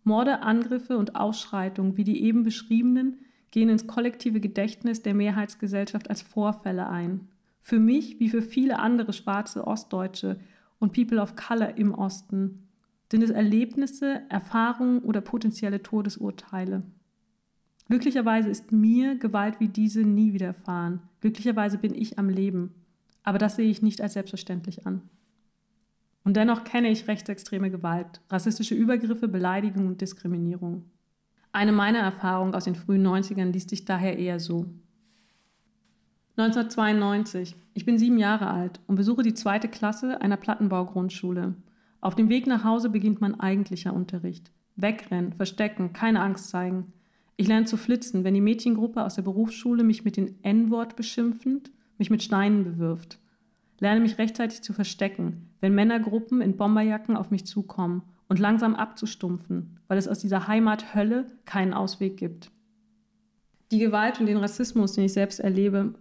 Morde, Angriffe und Ausschreitungen wie die eben beschriebenen gehen ins kollektive Gedächtnis der Mehrheitsgesellschaft als Vorfälle ein. Für mich wie für viele andere schwarze Ostdeutsche und People of Color im Osten sind es Erlebnisse, Erfahrungen oder potenzielle Todesurteile. Glücklicherweise ist mir Gewalt wie diese nie widerfahren. Glücklicherweise bin ich am Leben. Aber das sehe ich nicht als selbstverständlich an. Und dennoch kenne ich rechtsextreme Gewalt, rassistische Übergriffe, Beleidigungen und Diskriminierung. Eine meiner Erfahrungen aus den frühen 90ern liest sich daher eher so. 1992. Ich bin sieben Jahre alt und besuche die zweite Klasse einer Plattenbaugrundschule. Auf dem Weg nach Hause beginnt mein eigentlicher Unterricht. Wegrennen, verstecken, keine Angst zeigen. Ich lerne zu flitzen, wenn die Mädchengruppe aus der Berufsschule mich mit dem N-Wort beschimpfend, mich mit Steinen bewirft. Lerne mich rechtzeitig zu verstecken, wenn Männergruppen in Bomberjacken auf mich zukommen und langsam abzustumpfen, weil es aus dieser Heimathölle keinen Ausweg gibt. Die Gewalt und den Rassismus, den ich selbst erlebe,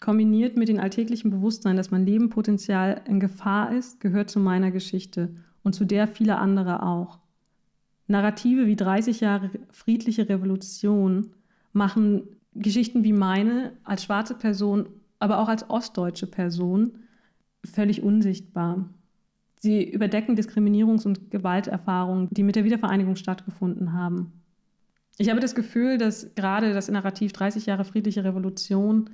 kombiniert mit dem alltäglichen Bewusstsein, dass mein Leben potenziell in Gefahr ist, gehört zu meiner Geschichte und zu der vieler anderer auch. Narrative wie 30 Jahre friedliche Revolution machen Geschichten wie meine als schwarze Person, aber auch als ostdeutsche Person völlig unsichtbar. Sie überdecken Diskriminierungs- und Gewalterfahrungen, die mit der Wiedervereinigung stattgefunden haben. Ich habe das Gefühl, dass gerade das Narrativ 30 Jahre friedliche Revolution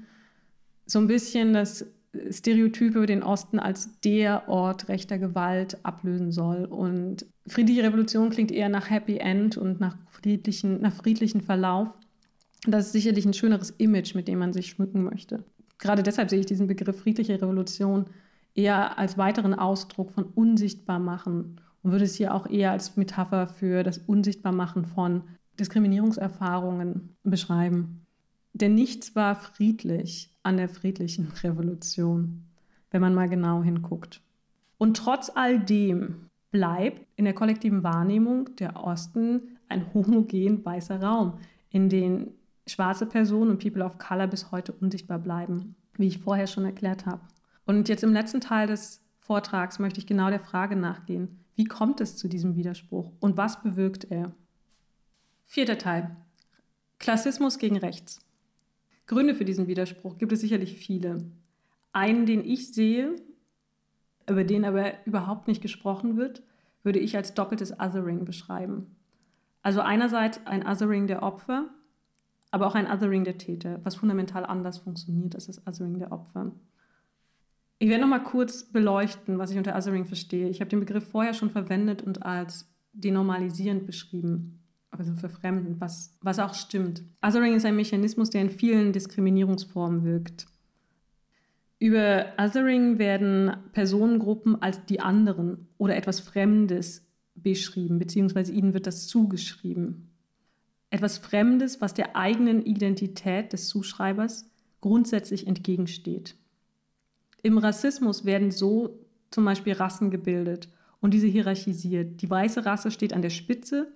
so ein bisschen das Stereotyp über den Osten als der Ort rechter Gewalt ablösen soll. Und friedliche Revolution klingt eher nach Happy End und nach friedlichen, nach friedlichen Verlauf. Das ist sicherlich ein schöneres Image, mit dem man sich schmücken möchte. Gerade deshalb sehe ich diesen Begriff friedliche Revolution eher als weiteren Ausdruck von Unsichtbarmachen und würde es hier auch eher als Metapher für das Unsichtbarmachen von Diskriminierungserfahrungen beschreiben. Denn nichts war friedlich an der friedlichen Revolution, wenn man mal genau hinguckt. Und trotz all dem bleibt in der kollektiven Wahrnehmung der Osten ein homogen weißer Raum, in dem schwarze Personen und People of Color bis heute unsichtbar bleiben, wie ich vorher schon erklärt habe. Und jetzt im letzten Teil des Vortrags möchte ich genau der Frage nachgehen, wie kommt es zu diesem Widerspruch und was bewirkt er? Vierter Teil. Klassismus gegen Rechts. Gründe für diesen Widerspruch gibt es sicherlich viele. Einen, den ich sehe, über den aber überhaupt nicht gesprochen wird, würde ich als doppeltes Othering beschreiben. Also einerseits ein Othering der Opfer, aber auch ein Othering der Täter, was fundamental anders funktioniert als das Othering der Opfer. Ich werde noch mal kurz beleuchten, was ich unter Othering verstehe. Ich habe den Begriff vorher schon verwendet und als denormalisierend beschrieben, also verfremdend, was, was auch stimmt. Othering ist ein Mechanismus, der in vielen Diskriminierungsformen wirkt. Über Othering werden Personengruppen als die anderen oder etwas Fremdes beschrieben, beziehungsweise ihnen wird das zugeschrieben. Etwas Fremdes, was der eigenen Identität des Zuschreibers grundsätzlich entgegensteht. Im Rassismus werden so zum Beispiel Rassen gebildet und diese hierarchisiert. Die weiße Rasse steht an der Spitze.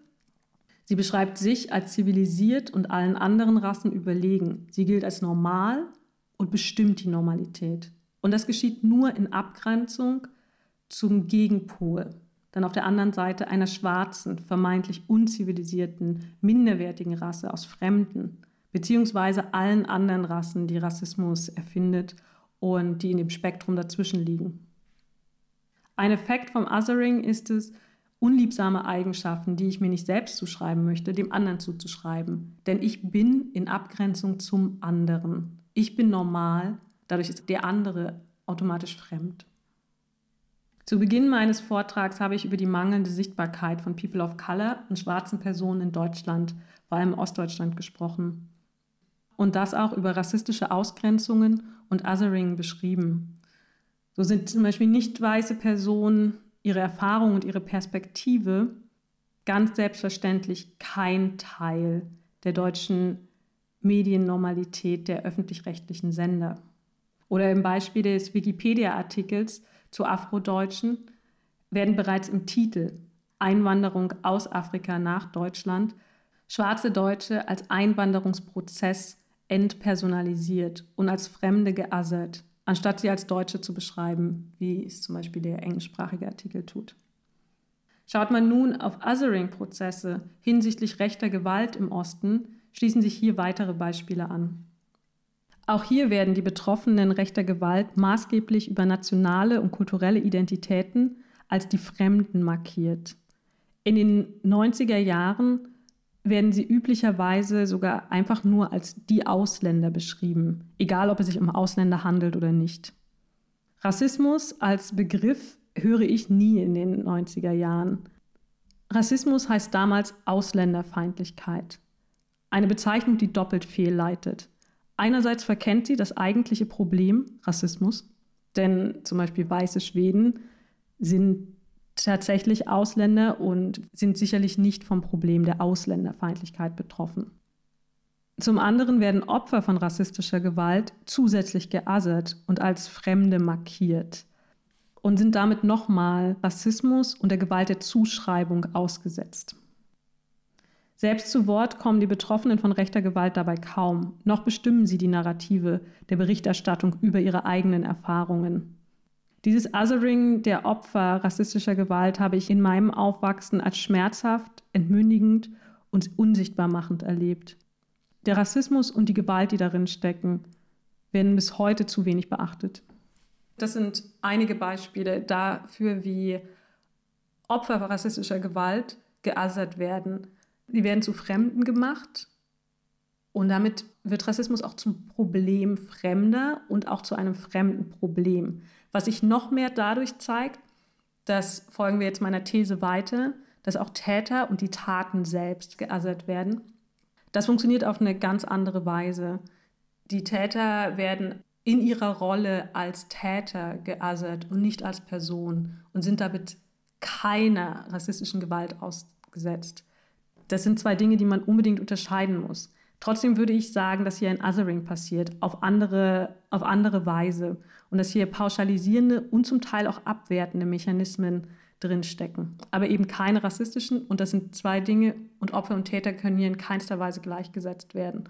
Sie beschreibt sich als zivilisiert und allen anderen Rassen überlegen. Sie gilt als normal und bestimmt die Normalität. Und das geschieht nur in Abgrenzung zum Gegenpol. Dann auf der anderen Seite einer schwarzen, vermeintlich unzivilisierten, minderwertigen Rasse aus Fremden, beziehungsweise allen anderen Rassen, die Rassismus erfindet und die in dem Spektrum dazwischen liegen. Ein Effekt vom Othering ist es, unliebsame Eigenschaften, die ich mir nicht selbst zuschreiben möchte, dem anderen zuzuschreiben. Denn ich bin in Abgrenzung zum anderen. Ich bin normal, dadurch ist der andere automatisch fremd. Zu Beginn meines Vortrags habe ich über die mangelnde Sichtbarkeit von People of Color und schwarzen Personen in Deutschland, vor allem Ostdeutschland, gesprochen. Und das auch über rassistische Ausgrenzungen und Othering beschrieben. So sind zum Beispiel nicht weiße Personen, ihre Erfahrung und ihre Perspektive ganz selbstverständlich kein Teil der deutschen Mediennormalität der öffentlich-rechtlichen Sender. Oder im Beispiel des Wikipedia-Artikels zu Afrodeutschen werden bereits im Titel Einwanderung aus Afrika nach Deutschland schwarze Deutsche als Einwanderungsprozess entpersonalisiert und als Fremde geassert, anstatt sie als Deutsche zu beschreiben, wie es zum Beispiel der englischsprachige Artikel tut. Schaut man nun auf Othering-Prozesse hinsichtlich rechter Gewalt im Osten, schließen sich hier weitere Beispiele an. Auch hier werden die Betroffenen rechter Gewalt maßgeblich über nationale und kulturelle Identitäten als die Fremden markiert. In den 90er Jahren werden sie üblicherweise sogar einfach nur als die Ausländer beschrieben, egal ob es sich um Ausländer handelt oder nicht. Rassismus als Begriff höre ich nie in den 90er Jahren. Rassismus heißt damals Ausländerfeindlichkeit. Eine Bezeichnung, die doppelt fehlleitet. Einerseits verkennt sie das eigentliche Problem Rassismus, denn zum Beispiel weiße Schweden sind tatsächlich Ausländer und sind sicherlich nicht vom Problem der Ausländerfeindlichkeit betroffen. Zum anderen werden Opfer von rassistischer Gewalt zusätzlich geassert und als Fremde markiert und sind damit nochmal Rassismus und der Gewalt der Zuschreibung ausgesetzt. Selbst zu Wort kommen die Betroffenen von rechter Gewalt dabei kaum, noch bestimmen sie die Narrative der Berichterstattung über ihre eigenen Erfahrungen. Dieses Othering der Opfer rassistischer Gewalt habe ich in meinem Aufwachsen als schmerzhaft, entmündigend und unsichtbar machend erlebt. Der Rassismus und die Gewalt, die darin stecken, werden bis heute zu wenig beachtet. Das sind einige Beispiele dafür, wie Opfer rassistischer Gewalt geassert werden. Sie werden zu Fremden gemacht und damit wird Rassismus auch zum Problem Fremder und auch zu einem fremden Problem. Was sich noch mehr dadurch zeigt, dass, folgen wir jetzt meiner These weiter, dass auch Täter und die Taten selbst geassert werden. Das funktioniert auf eine ganz andere Weise. Die Täter werden in ihrer Rolle als Täter geassert und nicht als Person und sind damit keiner rassistischen Gewalt ausgesetzt. Das sind zwei Dinge, die man unbedingt unterscheiden muss. Trotzdem würde ich sagen, dass hier ein Othering passiert, auf andere, auf andere Weise. Und dass hier pauschalisierende und zum Teil auch abwertende Mechanismen drinstecken. Aber eben keine rassistischen. Und das sind zwei Dinge. Und Opfer und Täter können hier in keinster Weise gleichgesetzt werden.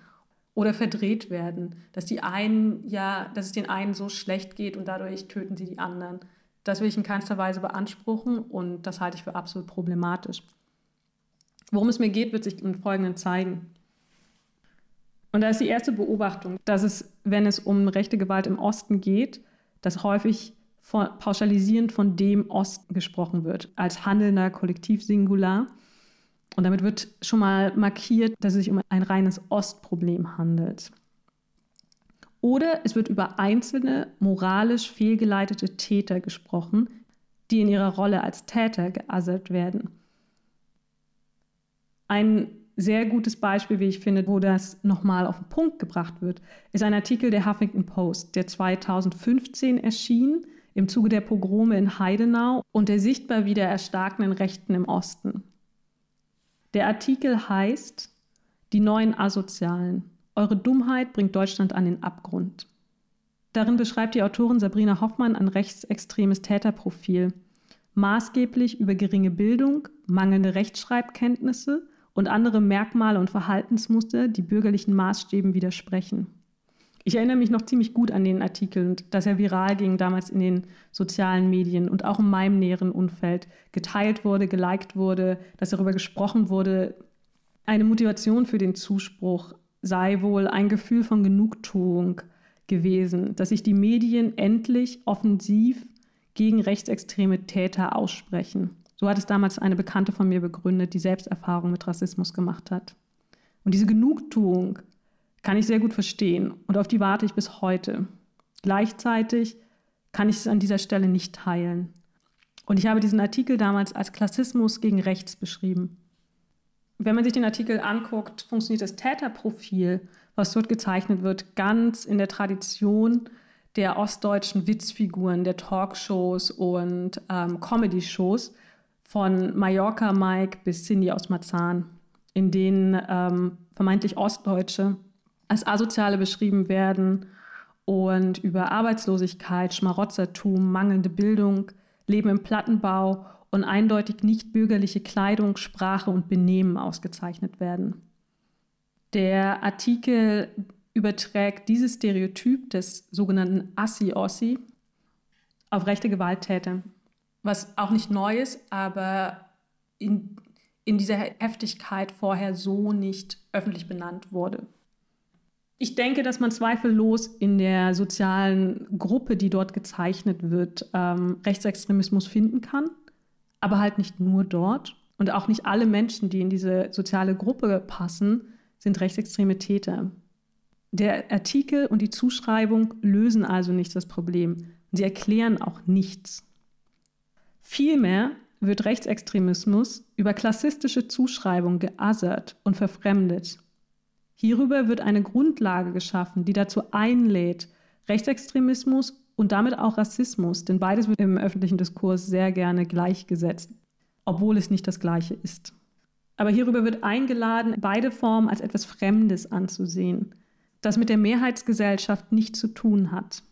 Oder verdreht werden. Dass die einen, ja, dass es den einen so schlecht geht und dadurch töten sie die anderen. Das will ich in keinster Weise beanspruchen und das halte ich für absolut problematisch. Worum es mir geht, wird sich im Folgenden zeigen. Und da ist die erste Beobachtung, dass es, wenn es um rechte Gewalt im Osten geht, dass häufig von, pauschalisierend von dem Osten gesprochen wird, als handelnder Kollektivsingular. Und damit wird schon mal markiert, dass es sich um ein reines Ostproblem handelt. Oder es wird über einzelne moralisch fehlgeleitete Täter gesprochen, die in ihrer Rolle als Täter geasselt werden. Ein sehr gutes Beispiel, wie ich finde, wo das nochmal auf den Punkt gebracht wird, ist ein Artikel der Huffington Post, der 2015 erschien im Zuge der Pogrome in Heidenau und der sichtbar wieder erstarkenden Rechten im Osten. Der Artikel heißt Die neuen Asozialen. Eure Dummheit bringt Deutschland an den Abgrund. Darin beschreibt die Autorin Sabrina Hoffmann ein rechtsextremes Täterprofil, maßgeblich über geringe Bildung, mangelnde Rechtschreibkenntnisse und andere Merkmale und Verhaltensmuster, die bürgerlichen Maßstäben widersprechen. Ich erinnere mich noch ziemlich gut an den Artikel und dass er viral ging damals in den sozialen Medien und auch in meinem näheren Umfeld geteilt wurde, geliked wurde, dass darüber gesprochen wurde. Eine Motivation für den Zuspruch sei wohl ein Gefühl von Genugtuung gewesen, dass sich die Medien endlich offensiv gegen rechtsextreme Täter aussprechen. So hat es damals eine Bekannte von mir begründet, die selbst Erfahrung mit Rassismus gemacht hat. Und diese Genugtuung kann ich sehr gut verstehen und auf die warte ich bis heute. Gleichzeitig kann ich es an dieser Stelle nicht teilen. Und ich habe diesen Artikel damals als Klassismus gegen rechts beschrieben. Wenn man sich den Artikel anguckt, funktioniert das Täterprofil, was dort gezeichnet wird, ganz in der Tradition der ostdeutschen Witzfiguren, der Talkshows und ähm, Comedy-Shows, von Mallorca Mike bis Cindy aus Marzahn, in denen ähm, vermeintlich Ostdeutsche als Asoziale beschrieben werden und über Arbeitslosigkeit, Schmarotzertum, mangelnde Bildung, Leben im Plattenbau und eindeutig nicht bürgerliche Kleidung, Sprache und Benehmen ausgezeichnet werden. Der Artikel überträgt dieses Stereotyp des sogenannten Assi-Ossi auf rechte Gewalttäter was auch nicht neu ist, aber in, in dieser Heftigkeit vorher so nicht öffentlich benannt wurde. Ich denke, dass man zweifellos in der sozialen Gruppe, die dort gezeichnet wird, ähm, Rechtsextremismus finden kann, aber halt nicht nur dort. Und auch nicht alle Menschen, die in diese soziale Gruppe passen, sind rechtsextreme Täter. Der Artikel und die Zuschreibung lösen also nicht das Problem. Sie erklären auch nichts. Vielmehr wird Rechtsextremismus über klassistische Zuschreibung geassert und verfremdet. Hierüber wird eine Grundlage geschaffen, die dazu einlädt, Rechtsextremismus und damit auch Rassismus, denn beides wird im öffentlichen Diskurs sehr gerne gleichgesetzt, obwohl es nicht das gleiche ist. Aber hierüber wird eingeladen, beide Formen als etwas Fremdes anzusehen, das mit der Mehrheitsgesellschaft nichts zu tun hat.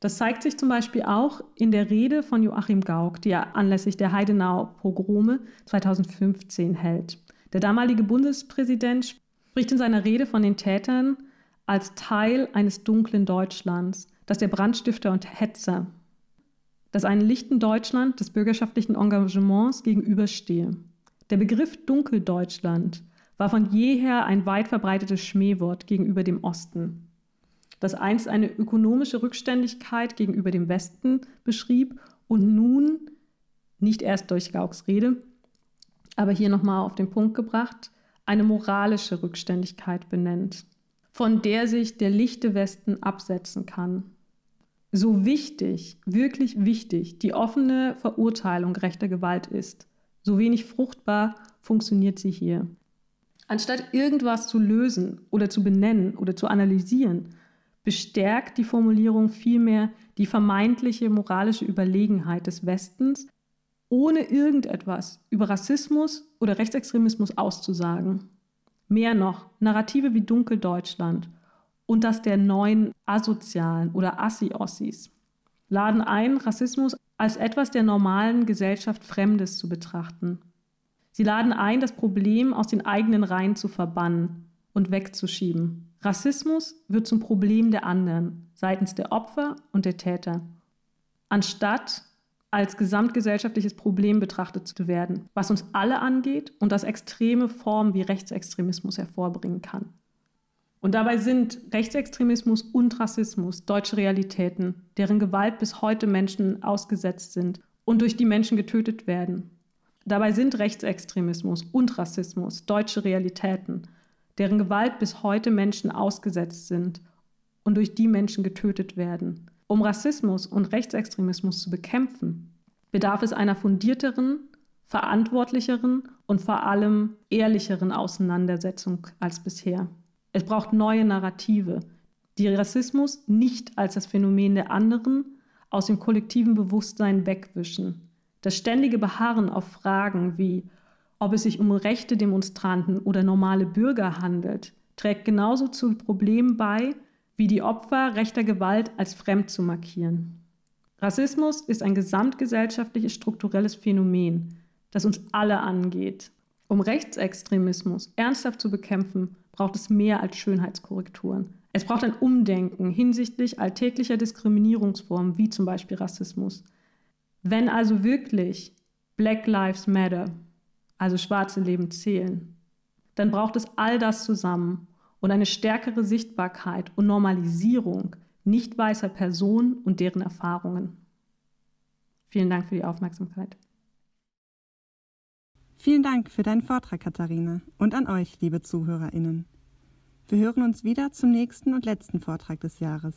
Das zeigt sich zum Beispiel auch in der Rede von Joachim Gauck, die er anlässlich der Heidenau-Pogrome 2015 hält. Der damalige Bundespräsident spricht in seiner Rede von den Tätern als Teil eines dunklen Deutschlands, das der Brandstifter und Hetzer, das einem lichten Deutschland des bürgerschaftlichen Engagements gegenüberstehe. Der Begriff Dunkeldeutschland war von jeher ein weit verbreitetes Schmähwort gegenüber dem Osten, das einst eine ökonomische Rückständigkeit gegenüber dem Westen beschrieb und nun, nicht erst durch Gauks Rede, aber hier nochmal auf den Punkt gebracht, eine moralische Rückständigkeit benennt, von der sich der lichte Westen absetzen kann. So wichtig, wirklich wichtig die offene Verurteilung rechter Gewalt ist, so wenig fruchtbar funktioniert sie hier. Anstatt irgendwas zu lösen oder zu benennen oder zu analysieren, bestärkt die Formulierung vielmehr die vermeintliche moralische Überlegenheit des Westens, ohne irgendetwas über Rassismus oder Rechtsextremismus auszusagen. Mehr noch, Narrative wie Dunkeldeutschland und das der neuen Asozialen oder Assi-Ossis laden ein, Rassismus als etwas der normalen Gesellschaft Fremdes zu betrachten Sie laden ein, das Problem aus den eigenen Reihen zu verbannen und wegzuschieben. Rassismus wird zum Problem der anderen, seitens der Opfer und der Täter, anstatt als gesamtgesellschaftliches Problem betrachtet zu werden, was uns alle angeht und das extreme Formen wie Rechtsextremismus hervorbringen kann. Und dabei sind Rechtsextremismus und Rassismus deutsche Realitäten, deren Gewalt bis heute Menschen ausgesetzt sind und durch die Menschen getötet werden. Dabei sind Rechtsextremismus und Rassismus deutsche Realitäten, deren Gewalt bis heute Menschen ausgesetzt sind und durch die Menschen getötet werden. Um Rassismus und Rechtsextremismus zu bekämpfen, bedarf es einer fundierteren, verantwortlicheren und vor allem ehrlicheren Auseinandersetzung als bisher. Es braucht neue Narrative, die Rassismus nicht als das Phänomen der anderen aus dem kollektiven Bewusstsein wegwischen, das ständige Beharren auf Fragen wie, ob es sich um rechte Demonstranten oder normale Bürger handelt, trägt genauso zu Problemen bei, wie die Opfer rechter Gewalt als fremd zu markieren. Rassismus ist ein gesamtgesellschaftliches strukturelles Phänomen, das uns alle angeht. Um Rechtsextremismus ernsthaft zu bekämpfen, braucht es mehr als Schönheitskorrekturen. Es braucht ein Umdenken hinsichtlich alltäglicher Diskriminierungsformen wie zum Beispiel Rassismus. Wenn also wirklich Black Lives Matter, also schwarze Leben zählen, dann braucht es all das zusammen und eine stärkere Sichtbarkeit und Normalisierung nicht weißer Personen und deren Erfahrungen. Vielen Dank für die Aufmerksamkeit. Vielen Dank für deinen Vortrag, Katharina, und an euch, liebe ZuhörerInnen. Wir hören uns wieder zum nächsten und letzten Vortrag des Jahres.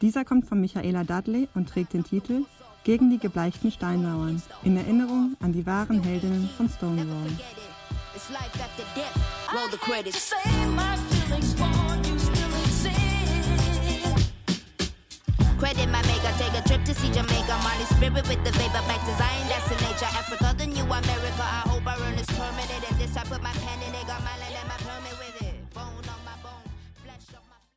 Dieser kommt von Michaela Dudley und trägt den Titel gegen die gebleichten Steinmauern in Erinnerung an die wahren Heldinnen von Stonewall. Credit my maker, take a trip to see Jamaica. Molly spirit with the vapor, back to Zion, that's the nature. Africa, the new America. I hope I earn this permanent. And this, I put my pen in it, got my